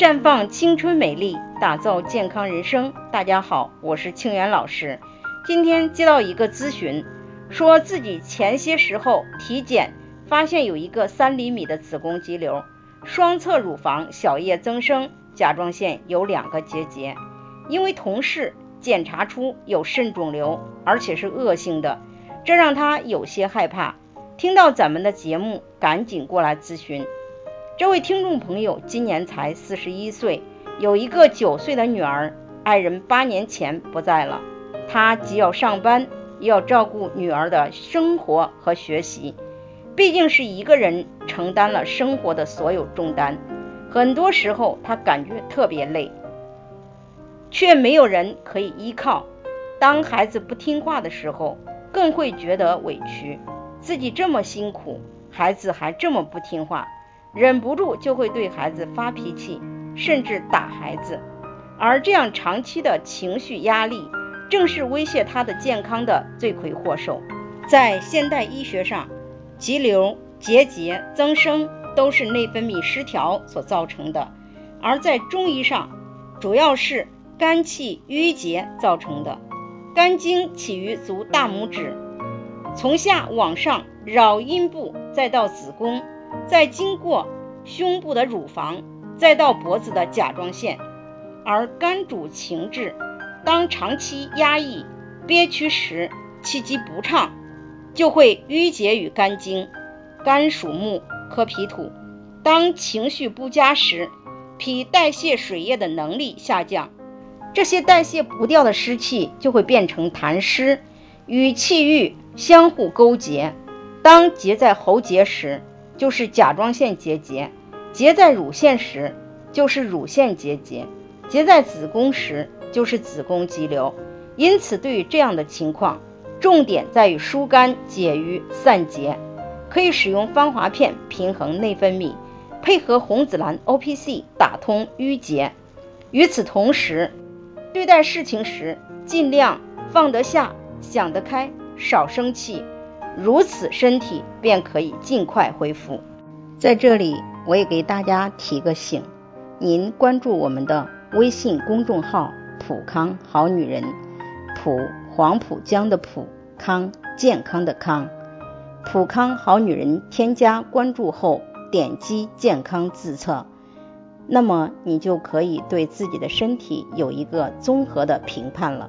绽放青春美丽，打造健康人生。大家好，我是清源老师。今天接到一个咨询，说自己前些时候体检发现有一个三厘米的子宫肌瘤，双侧乳房小叶增生，甲状腺有两个结节。因为同事检查出有肾肿瘤，而且是恶性的，这让他有些害怕。听到咱们的节目，赶紧过来咨询。这位听众朋友今年才四十一岁，有一个九岁的女儿，爱人八年前不在了，他既要上班，又要照顾女儿的生活和学习，毕竟是一个人承担了生活的所有重担，很多时候他感觉特别累，却没有人可以依靠。当孩子不听话的时候，更会觉得委屈，自己这么辛苦，孩子还这么不听话。忍不住就会对孩子发脾气，甚至打孩子，而这样长期的情绪压力，正是威胁他的健康的罪魁祸首。在现代医学上，肌瘤、结节增生都是内分泌失调所造成的；而在中医上，主要是肝气郁结造成的。肝经起于足大拇指，从下往上绕阴部，再到子宫。再经过胸部的乳房，再到脖子的甲状腺，而肝主情志，当长期压抑、憋屈时，气机不畅，就会淤结于肝经。肝属木，克脾土，当情绪不佳时，脾代谢水液的能力下降，这些代谢不掉的湿气就会变成痰湿，与气郁相互勾结。当结在喉结时，就是甲状腺结节，结在乳腺时就是乳腺结节，结在子宫时就是子宫肌瘤。因此，对于这样的情况，重点在于疏肝解郁散结，可以使用芳华片平衡内分泌，配合红紫兰 O P C 打通淤结。与此同时，对待事情时尽量放得下、想得开，少生气。如此，身体便可以尽快恢复。在这里，我也给大家提个醒：您关注我们的微信公众号“普康好女人”，普黄浦江的浦康健康的康，普康好女人。添加关注后，点击健康自测，那么你就可以对自己的身体有一个综合的评判了。